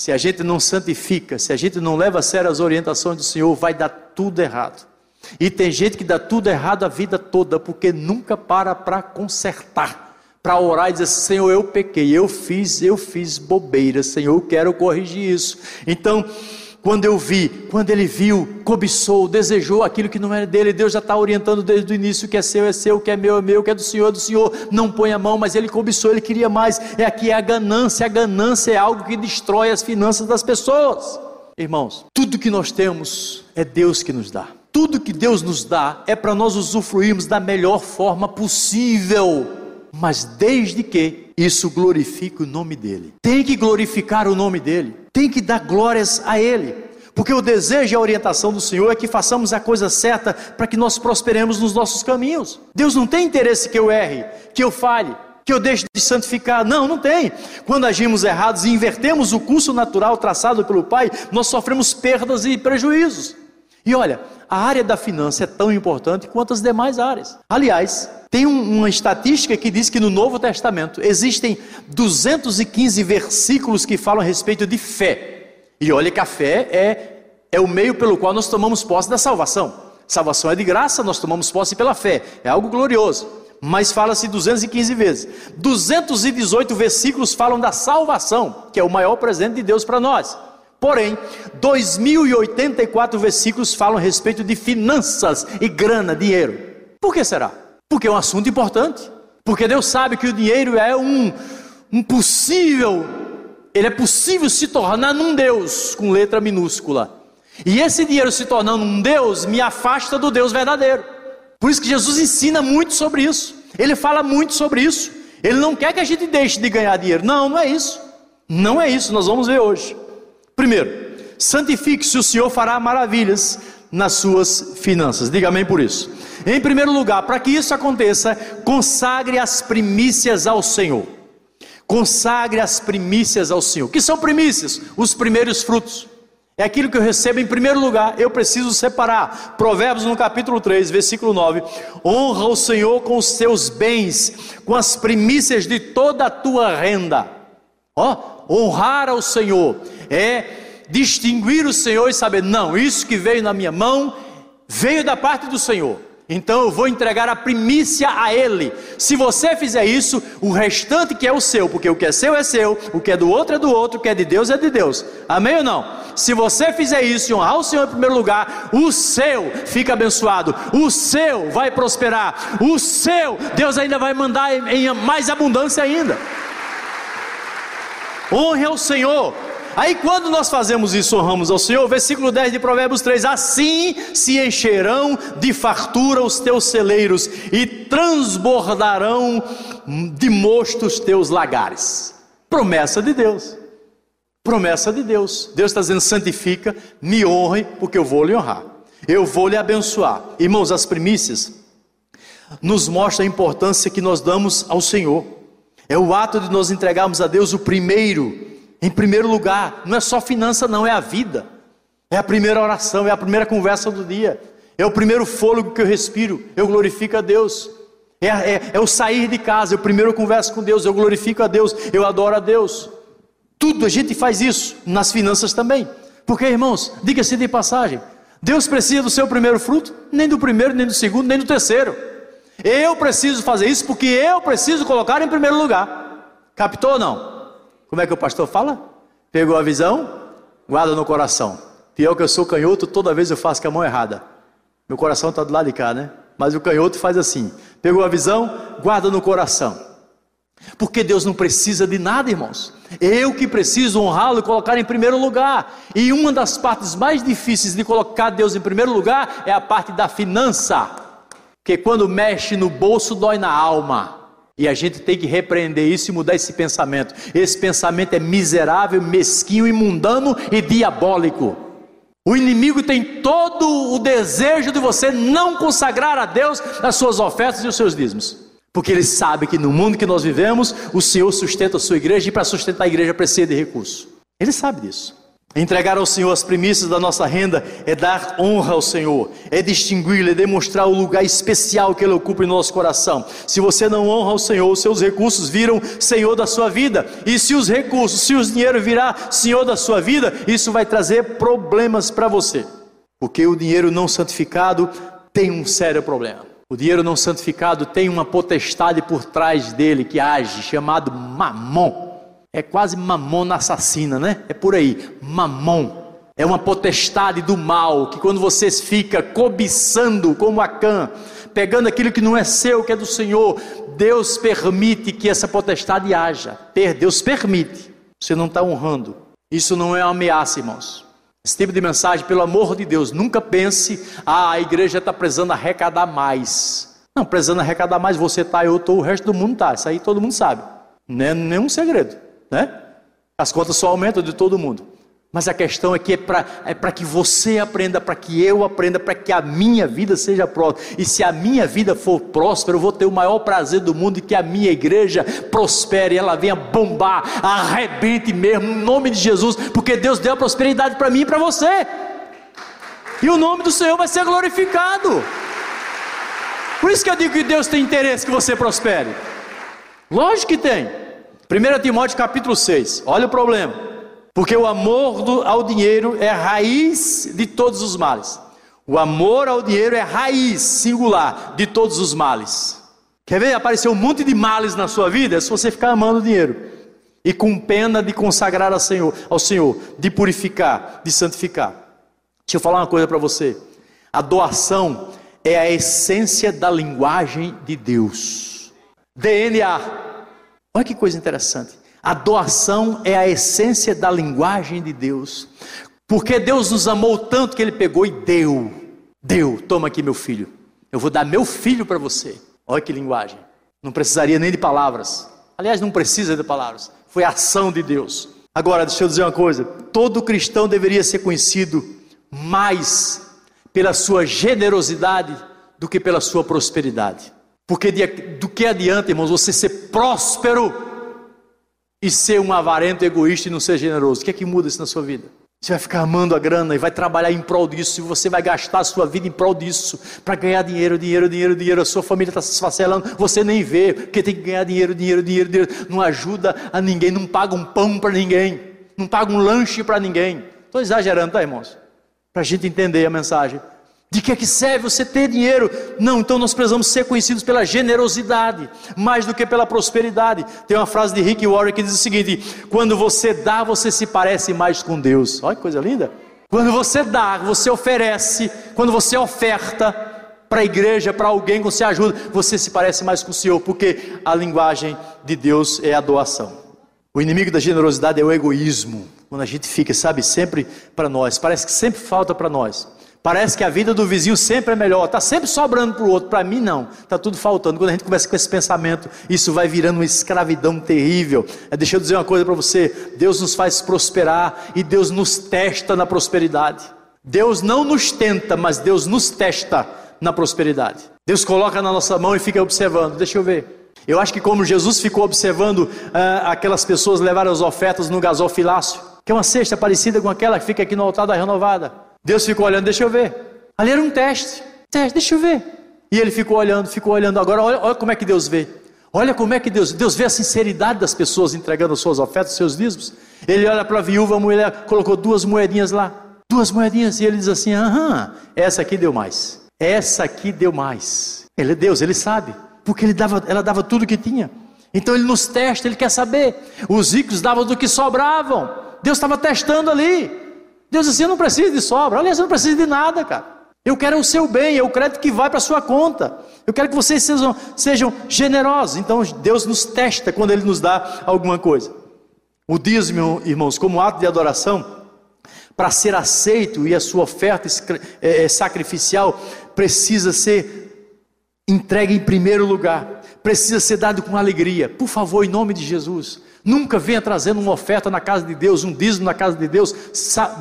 se a gente não santifica, se a gente não leva a sério as orientações do Senhor, vai dar tudo errado. E tem gente que dá tudo errado a vida toda, porque nunca para para consertar, para orar e dizer: Senhor, eu pequei, eu fiz, eu fiz bobeira, Senhor, eu quero corrigir isso. Então, quando eu vi, quando ele viu, cobiçou, desejou aquilo que não era dele, Deus já está orientando desde o início: que é seu é seu, que é meu é meu, que é do Senhor é do Senhor. Não põe a mão, mas ele cobiçou, ele queria mais. É aqui é a ganância, a ganância é algo que destrói as finanças das pessoas. Irmãos, tudo que nós temos é Deus que nos dá. Tudo que Deus nos dá é para nós usufruirmos da melhor forma possível, mas desde que isso glorifique o nome dele. Tem que glorificar o nome dele, tem que dar glórias a ele. Porque o desejo e a orientação do Senhor é que façamos a coisa certa para que nós prosperemos nos nossos caminhos. Deus não tem interesse que eu erre, que eu falhe, que eu deixe de santificar. Não, não tem. Quando agimos errados e invertemos o curso natural traçado pelo Pai, nós sofremos perdas e prejuízos. E olha, a área da finança é tão importante quanto as demais áreas. Aliás, tem uma estatística que diz que no Novo Testamento existem 215 versículos que falam a respeito de fé. E olha que a fé é, é o meio pelo qual nós tomamos posse da salvação. Salvação é de graça, nós tomamos posse pela fé. É algo glorioso. Mas fala-se 215 vezes. 218 versículos falam da salvação, que é o maior presente de Deus para nós. Porém, 2084 versículos falam a respeito de finanças e grana, dinheiro. Por que será? Porque é um assunto importante. Porque Deus sabe que o dinheiro é um, um possível, ele é possível se tornar num Deus com letra minúscula. E esse dinheiro se tornando um Deus me afasta do Deus verdadeiro. Por isso que Jesus ensina muito sobre isso. Ele fala muito sobre isso. Ele não quer que a gente deixe de ganhar dinheiro. Não, não é isso. Não é isso, nós vamos ver hoje. Primeiro, santifique-se, o Senhor fará maravilhas nas suas finanças. Diga amém por isso. Em primeiro lugar, para que isso aconteça, consagre as primícias ao Senhor. Consagre as primícias ao Senhor. O que são primícias? Os primeiros frutos. É aquilo que eu recebo em primeiro lugar, eu preciso separar. Provérbios no capítulo 3, versículo 9: Honra o Senhor com os teus bens, com as primícias de toda a tua renda. Ó, honrar ao Senhor é distinguir o Senhor e saber, não, isso que veio na minha mão veio da parte do Senhor. Então eu vou entregar a primícia a Ele. Se você fizer isso, o restante que é o seu, porque o que é seu é seu, o que é do outro é do outro, o que é de Deus é de Deus. Amém ou não? Se você fizer isso e honrar o Senhor em primeiro lugar, o seu fica abençoado, o seu vai prosperar, o seu Deus ainda vai mandar em mais abundância ainda. Honre ao Senhor Aí quando nós fazemos isso, honramos ao Senhor, versículo 10 de Provérbios 3: Assim se encherão de fartura os teus celeiros e transbordarão de mosto os teus lagares. Promessa de Deus. Promessa de Deus. Deus está dizendo: santifica, me honre, porque eu vou lhe honrar. Eu vou lhe abençoar. Irmãos, as primícias nos mostra a importância que nós damos ao Senhor. É o ato de nós entregarmos a Deus o primeiro em primeiro lugar, não é só finança, não, é a vida. É a primeira oração, é a primeira conversa do dia. É o primeiro fôlego que eu respiro, eu glorifico a Deus. É, é, é o sair de casa, eu primeiro converso com Deus, eu glorifico a Deus, eu adoro a Deus. Tudo a gente faz isso, nas finanças também. Porque, irmãos, diga-se de passagem, Deus precisa do seu primeiro fruto, nem do primeiro, nem do segundo, nem do terceiro. Eu preciso fazer isso porque eu preciso colocar em primeiro lugar. Captou ou não? Como é que o pastor fala? Pegou a visão, guarda no coração. Pior que eu sou canhoto, toda vez eu faço com a mão errada. Meu coração está do lado de cá, né? Mas o canhoto faz assim: pegou a visão, guarda no coração. Porque Deus não precisa de nada, irmãos. Eu que preciso honrá-lo e colocar em primeiro lugar. E uma das partes mais difíceis de colocar Deus em primeiro lugar é a parte da finança. Porque quando mexe no bolso, dói na alma. E a gente tem que repreender isso e mudar esse pensamento. Esse pensamento é miserável, mesquinho, imundano e diabólico. O inimigo tem todo o desejo de você não consagrar a Deus as suas ofertas e os seus dízimos. Porque ele sabe que no mundo que nós vivemos, o Senhor sustenta a sua igreja e para sustentar a igreja precisa de recursos. Ele sabe disso. Entregar ao Senhor as primícias da nossa renda é dar honra ao Senhor, é distingui-lo, é demonstrar o lugar especial que Ele ocupa em nosso coração. Se você não honra o Senhor, os seus recursos viram Senhor da sua vida, e se os recursos, se o dinheiro virar Senhor da sua vida, isso vai trazer problemas para você, porque o dinheiro não santificado tem um sério problema. O dinheiro não santificado tem uma potestade por trás dele que age, chamado mamon. É quase mamona assassina, né? É por aí, mamon. É uma potestade do mal que quando você fica cobiçando como Acã, pegando aquilo que não é seu, que é do Senhor, Deus permite que essa potestade haja. Deus permite. Você não está honrando. Isso não é uma ameaça, irmãos. Esse tipo de mensagem, pelo amor de Deus, nunca pense, ah, a igreja está precisando arrecadar mais. Não, precisando arrecadar mais, você está, eu estou, o resto do mundo está. Isso aí todo mundo sabe. Não é nenhum segredo né? As contas só aumentam de todo mundo. Mas a questão é que é para é que você aprenda, para que eu aprenda, para que a minha vida seja próspera. E se a minha vida for próspera, eu vou ter o maior prazer do mundo de que a minha igreja prospere, ela venha bombar, arrebente mesmo, em nome de Jesus, porque Deus deu a prosperidade para mim e para você. E o nome do Senhor vai ser glorificado. Por isso que eu digo que Deus tem interesse que você prospere. Lógico que tem. 1 Timóteo capítulo 6, olha o problema. Porque o amor do, ao dinheiro é raiz de todos os males. O amor ao dinheiro é raiz singular de todos os males. Quer ver aparecer um monte de males na sua vida? É se você ficar amando o dinheiro. E com pena de consagrar ao Senhor, ao Senhor, de purificar, de santificar. Deixa eu falar uma coisa para você. A doação é a essência da linguagem de Deus. DNA. Olha que coisa interessante. A doação é a essência da linguagem de Deus. Porque Deus nos amou tanto que Ele pegou e deu. Deu, toma aqui meu filho. Eu vou dar meu filho para você. Olha que linguagem. Não precisaria nem de palavras. Aliás, não precisa de palavras. Foi a ação de Deus. Agora, deixa eu dizer uma coisa: todo cristão deveria ser conhecido mais pela sua generosidade do que pela sua prosperidade. Porque de, do que adianta, irmãos, você ser próspero e ser um avarento, egoísta e não ser generoso? O que é que muda isso na sua vida? Você vai ficar amando a grana e vai trabalhar em prol disso, e você vai gastar a sua vida em prol disso, para ganhar dinheiro, dinheiro, dinheiro, dinheiro. A sua família está se esfacelando, você nem vê, porque tem que ganhar dinheiro, dinheiro, dinheiro, dinheiro. Não ajuda a ninguém, não paga um pão para ninguém, não paga um lanche para ninguém. Estou exagerando, tá, irmãos? Para a gente entender a mensagem. De que é que serve você ter dinheiro? Não, então nós precisamos ser conhecidos pela generosidade, mais do que pela prosperidade. Tem uma frase de Rick Warren que diz o seguinte: quando você dá, você se parece mais com Deus. Olha que coisa linda. Quando você dá, você oferece, quando você oferta para a igreja, para alguém que você ajuda, você se parece mais com o Senhor, porque a linguagem de Deus é a doação. O inimigo da generosidade é o egoísmo. Quando a gente fica, sabe, sempre para nós, parece que sempre falta para nós. Parece que a vida do vizinho sempre é melhor, está sempre sobrando para o outro. Para mim, não, está tudo faltando. Quando a gente começa com esse pensamento, isso vai virando uma escravidão terrível. É, deixa eu dizer uma coisa para você: Deus nos faz prosperar e Deus nos testa na prosperidade. Deus não nos tenta, mas Deus nos testa na prosperidade. Deus coloca na nossa mão e fica observando. Deixa eu ver. Eu acho que como Jesus ficou observando uh, aquelas pessoas levarem as ofertas no gasofilácio, que é uma cesta parecida com aquela que fica aqui no altar da renovada. Deus ficou olhando, deixa eu ver. Ali era um teste. Teste, deixa eu ver. E ele ficou olhando, ficou olhando. Agora, olha, olha como é que Deus vê. Olha como é que Deus, Deus vê a sinceridade das pessoas entregando suas ofertas, seus dízimos. Ele olha para a viúva, a mulher colocou duas moedinhas lá. Duas moedinhas. E ele diz assim: aham, essa aqui deu mais. Essa aqui deu mais. Ele é Deus, ele sabe. Porque ele dava, ela dava tudo que tinha. Então ele nos testa, ele quer saber. Os ricos davam do que sobravam. Deus estava testando ali. Deus disse: Eu não preciso de sobra. Aliás, eu não preciso de nada, cara. Eu quero o seu bem, é o crédito que vai para a sua conta. Eu quero que vocês sejam, sejam generosos. Então, Deus nos testa quando Ele nos dá alguma coisa. O dízimo, irmãos, como ato de adoração, para ser aceito e a sua oferta é, é, sacrificial precisa ser entregue em primeiro lugar, precisa ser dado com alegria. Por favor, em nome de Jesus, Nunca venha trazendo uma oferta na casa de Deus, um dízimo na casa de Deus.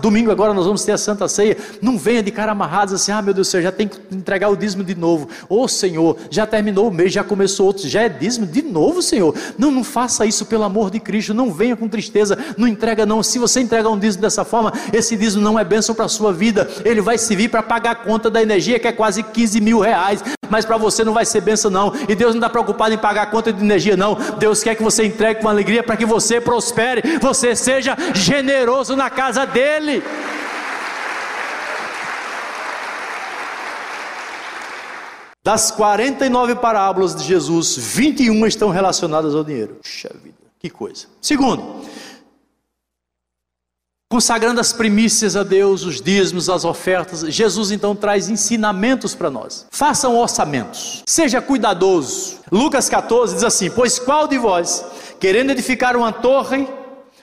Domingo agora nós vamos ter a Santa Ceia. Não venha de cara amarrado assim, ah meu Deus do céu, já tem que entregar o dízimo de novo. Ô oh, Senhor, já terminou o mês, já começou outro, já é dízimo de novo, Senhor. Não, não faça isso pelo amor de Cristo. Não venha com tristeza, não entrega não. Se você entregar um dízimo dessa forma, esse dízimo não é bênção para a sua vida. Ele vai servir para pagar a conta da energia, que é quase 15 mil reais mas para você não vai ser benção, não. E Deus não está preocupado em pagar a conta de energia, não. Deus quer que você entregue com alegria para que você prospere, você seja generoso na casa dEle. Das 49 parábolas de Jesus, 21 estão relacionadas ao dinheiro. Puxa vida, que coisa. Segundo, consagrando as primícias a Deus, os dízimos, as ofertas, Jesus então traz ensinamentos para nós. Façam orçamentos, seja cuidadoso. Lucas 14 diz assim: Pois qual de vós, querendo edificar uma torre,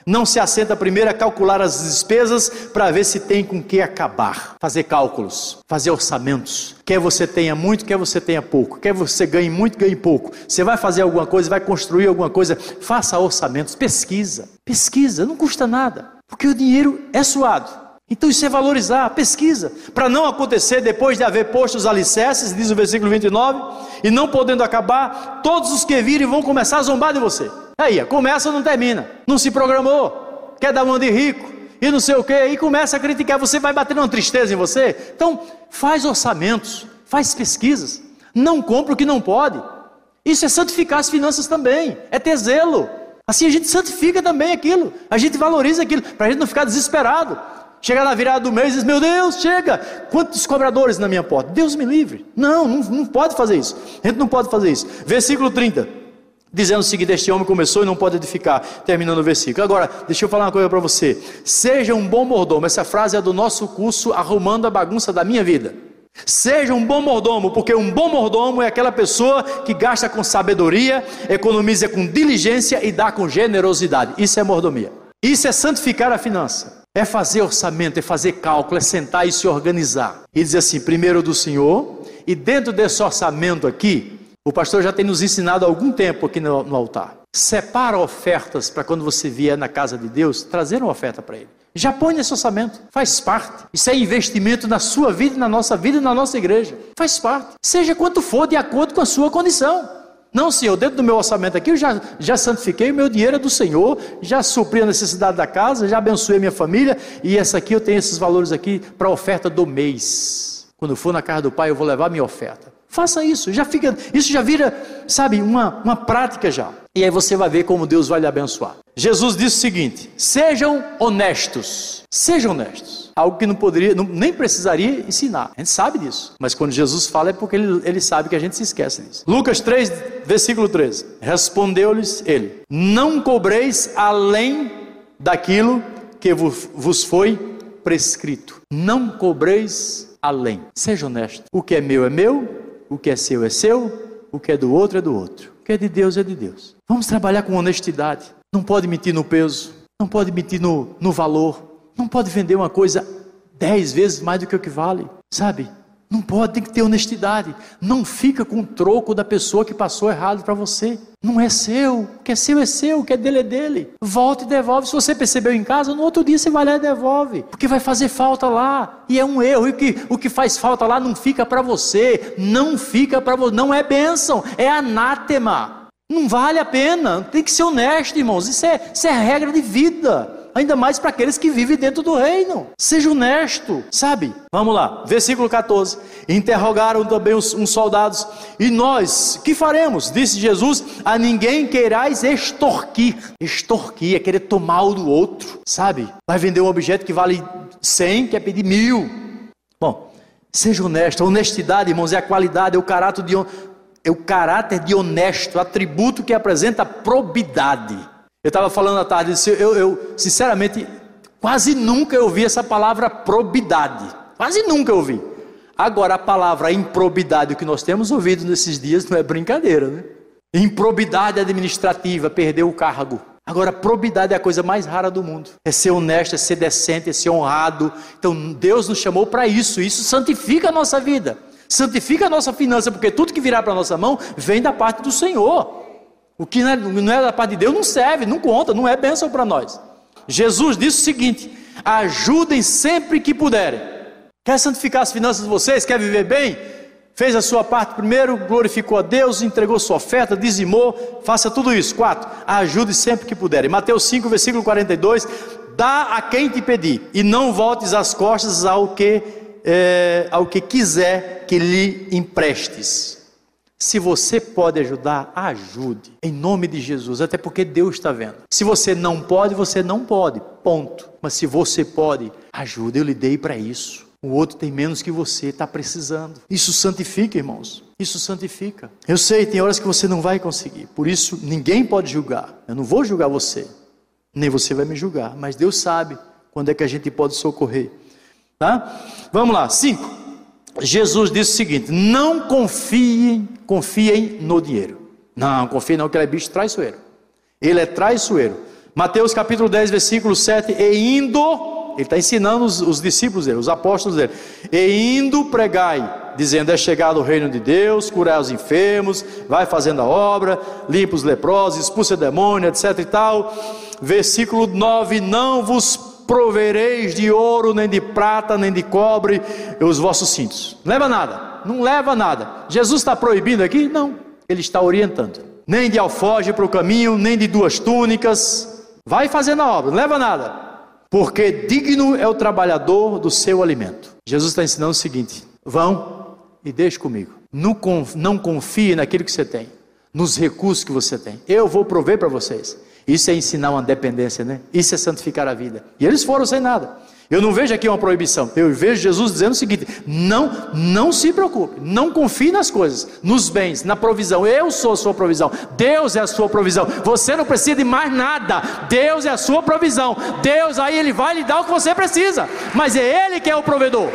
não se assenta primeiro a calcular as despesas para ver se tem com que acabar. Fazer cálculos, fazer orçamentos. Quer você tenha muito, quer você tenha pouco. Quer você ganhe muito, ganhe pouco. Você vai fazer alguma coisa, vai construir alguma coisa, faça orçamentos, pesquisa. Pesquisa, não custa nada. Porque o dinheiro é suado. Então isso é valorizar, pesquisa, para não acontecer depois de haver posto os alicerces, diz o versículo 29, e não podendo acabar, todos os que virem vão começar a zombar de você. Aí, começa não termina, não se programou, quer dar mão de rico, e não sei o que, e começa a criticar, você vai bater uma tristeza em você. Então, faz orçamentos, faz pesquisas, não compra o que não pode. Isso é santificar as finanças também, é ter zelo. Assim a gente santifica também aquilo, a gente valoriza aquilo, para a gente não ficar desesperado. Chegar na virada do mês e diz: Meu Deus, chega! Quantos cobradores na minha porta? Deus me livre. Não, não, não pode fazer isso. A gente não pode fazer isso. Versículo 30. Dizendo o seguinte: Este homem começou e não pode edificar. Terminando o versículo. Agora, deixa eu falar uma coisa para você. Seja um bom mordomo. Essa frase é do nosso curso Arrumando a Bagunça da Minha Vida. Seja um bom mordomo, porque um bom mordomo é aquela pessoa que gasta com sabedoria, economiza com diligência e dá com generosidade. Isso é mordomia. Isso é santificar a finança. É fazer orçamento, é fazer cálculo, é sentar e se organizar. E dizer assim: primeiro do Senhor, e dentro desse orçamento aqui, o pastor já tem nos ensinado há algum tempo aqui no, no altar. Separa ofertas para quando você vier na casa de Deus, trazer uma oferta para Ele. Já põe nesse orçamento, faz parte. Isso é investimento na sua vida, na nossa vida e na nossa igreja. Faz parte. Seja quanto for, de acordo com a sua condição. Não, Senhor, dentro do meu orçamento aqui eu já, já santifiquei, o meu dinheiro é do Senhor, já supri a necessidade da casa, já abençoei a minha família, e essa aqui eu tenho esses valores aqui para a oferta do mês. Quando for na casa do Pai, eu vou levar minha oferta. Faça isso, já fica, isso já vira, sabe, uma, uma prática já. E aí você vai ver como Deus vai lhe abençoar. Jesus disse o seguinte: sejam honestos, sejam honestos. Algo que não poderia, não, nem precisaria ensinar. A gente sabe disso. Mas quando Jesus fala é porque ele, ele sabe que a gente se esquece disso. Lucas 3, versículo 13. Respondeu-lhes ele: Não cobreis além daquilo que vos foi prescrito. Não cobreis além. Seja honesto. O que é meu é meu, o que é seu é seu, o que é do outro é do outro. O que é de Deus é de Deus. Vamos trabalhar com honestidade. Não pode mentir no peso, não pode mentir no, no valor, não pode vender uma coisa dez vezes mais do que o que vale, sabe? Não pode, tem que ter honestidade. Não fica com o troco da pessoa que passou errado para você. Não é seu. O que é seu é seu, o que é dele é dele. Volta e devolve. Se você percebeu em casa, no outro dia você vai lá e devolve. Porque vai fazer falta lá. E é um erro. E o que, o que faz falta lá não fica para você. Não fica para você. Não é bênção, é anátema. Não vale a pena. Tem que ser honesto, irmãos. Isso é, isso é regra de vida ainda mais para aqueles que vivem dentro do reino. Seja honesto, sabe? Vamos lá, versículo 14. Interrogaram também os, uns soldados, e nós, que faremos? Disse Jesus: A ninguém queirais extorquir. Extorquir é querer tomar o do outro, sabe? Vai vender um objeto que vale 100, quer pedir mil. Bom, seja honesto. Honestidade, irmãos, é a qualidade, é o caráter de, é o caráter de honesto, atributo que apresenta probidade. Eu estava falando à tarde, eu, eu, sinceramente quase nunca ouvi essa palavra probidade. Quase nunca ouvi. Agora, a palavra improbidade que nós temos ouvido nesses dias não é brincadeira, né? Improbidade administrativa, perder o cargo. Agora, probidade é a coisa mais rara do mundo. É ser honesto, é ser decente, é ser honrado. Então, Deus nos chamou para isso. Isso santifica a nossa vida, santifica a nossa finança, porque tudo que virá para a nossa mão vem da parte do Senhor. O que não é, não é da parte de Deus não serve, não conta, não é bênção para nós. Jesus disse o seguinte: ajudem sempre que puderem. Quer santificar as finanças de vocês? Quer viver bem? Fez a sua parte primeiro, glorificou a Deus, entregou sua oferta, dizimou, faça tudo isso. Quatro, ajude sempre que puderem. Mateus 5, versículo 42, dá a quem te pedir, e não voltes as costas ao que, é, ao que quiser que lhe emprestes. Se você pode ajudar, ajude, em nome de Jesus, até porque Deus está vendo. Se você não pode, você não pode, ponto. Mas se você pode, ajude, eu lhe dei para isso. O outro tem menos que você, está precisando. Isso santifica, irmãos. Isso santifica. Eu sei, tem horas que você não vai conseguir. Por isso, ninguém pode julgar. Eu não vou julgar você. Nem você vai me julgar. Mas Deus sabe quando é que a gente pode socorrer. Tá? Vamos lá. Cinco. Jesus disse o seguinte: não confiem, confiem no dinheiro. Não, confiem não, que ele é bicho traiçoeiro. Ele é traiçoeiro. Mateus capítulo 10, versículo 7. E indo ele está ensinando os, os, discípulos dele, os apóstolos dele. E indo pregai, dizendo: É chegado o reino de Deus, curai os enfermos, vai fazendo a obra, limpa os leprosos, expulsa demônio, etc e tal. Versículo 9: Não vos provereis de ouro, nem de prata, nem de cobre os vossos cintos. Não leva nada, não leva nada. Jesus está proibindo aqui? Não, ele está orientando. Nem de alfoge para o caminho, nem de duas túnicas. Vai fazendo a obra, não leva nada porque digno é o trabalhador do seu alimento. Jesus está ensinando o seguinte: vão e deixe comigo. Não confie naquilo que você tem, nos recursos que você tem. Eu vou prover para vocês. Isso é ensinar uma dependência, né? Isso é santificar a vida. E eles foram sem nada. Eu não vejo aqui uma proibição. Eu vejo Jesus dizendo o seguinte: não, não se preocupe, não confie nas coisas, nos bens, na provisão. Eu sou a sua provisão. Deus é a sua provisão. Você não precisa de mais nada. Deus é a sua provisão. Deus aí ele vai lhe dar o que você precisa. Mas é ele que é o provedor.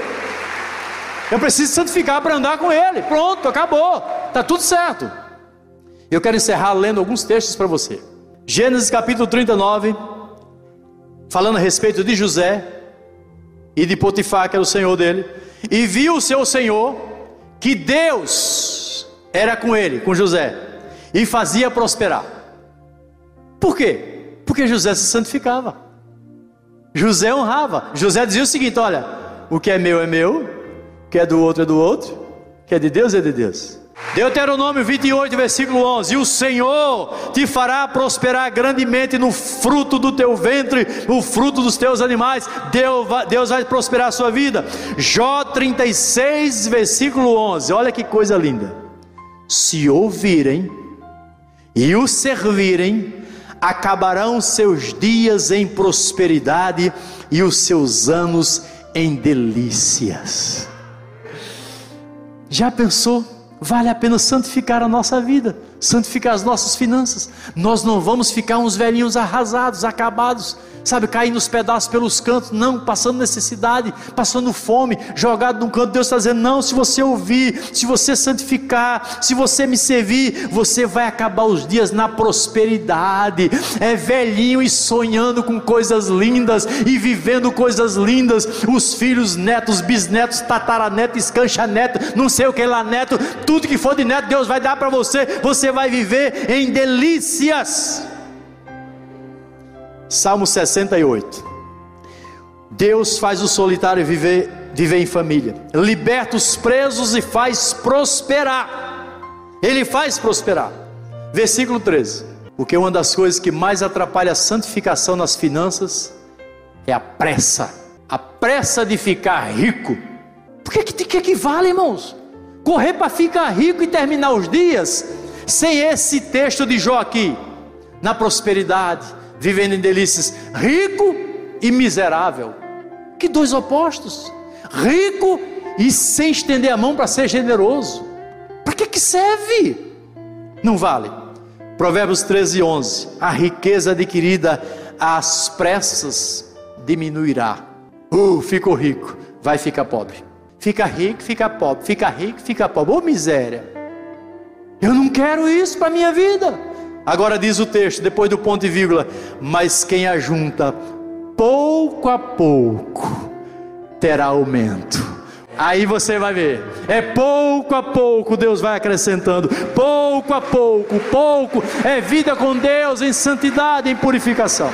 Eu preciso santificar para andar com ele. Pronto, acabou. Tá tudo certo. Eu quero encerrar lendo alguns textos para você. Gênesis capítulo 39, falando a respeito de José, e de Potifar, que era o senhor dele, e viu o seu senhor que Deus era com ele, com José, e fazia prosperar. Por quê? Porque José se santificava. José honrava. José dizia o seguinte: olha, o que é meu é meu, o que é do outro é do outro, o que é de Deus é de Deus. Deuteronômio 28, versículo 11: E o Senhor te fará prosperar grandemente no fruto do teu ventre, no fruto dos teus animais. Deus vai, Deus vai prosperar a sua vida. Jó 36, versículo 11: Olha que coisa linda. Se ouvirem e o servirem, acabarão seus dias em prosperidade e os seus anos em delícias. Já pensou? Vale a pena santificar a nossa vida, santificar as nossas finanças. Nós não vamos ficar uns velhinhos arrasados, acabados, sabe, cair nos pedaços pelos cantos, não, passando necessidade, passando fome, jogado num canto. Deus está dizendo: não, se você ouvir, se você santificar, se você me servir, você vai acabar os dias na prosperidade. É velhinho e sonhando com coisas lindas e vivendo coisas lindas. Os filhos, netos, bisnetos, tataraneto, escancha neto, não sei o que lá, neto, tudo que for de neto, Deus vai dar para você. Você vai viver em delícias. Salmo 68. Deus faz o solitário viver, viver em família, liberta os presos e faz prosperar. Ele faz prosperar. Versículo 13. Porque uma das coisas que mais atrapalha a santificação nas finanças é a pressa. A pressa de ficar rico. Por que, que, que, que vale, irmãos? Correr para ficar rico e terminar os dias sem esse texto de Jó aqui, na prosperidade, vivendo em delícias, rico e miserável. Que dois opostos. Rico e sem estender a mão para ser generoso. Para que, que serve? Não vale. Provérbios 13, 11. A riqueza adquirida às pressas diminuirá. Uh, ficou rico, vai ficar pobre. Fica rico, fica pobre. Fica rico, fica pobre. Ô oh, miséria. Eu não quero isso para minha vida. Agora diz o texto, depois do ponto e vírgula: Mas quem ajunta pouco a pouco terá aumento. Aí você vai ver. É pouco a pouco Deus vai acrescentando. Pouco a pouco, pouco é vida com Deus em santidade, em purificação.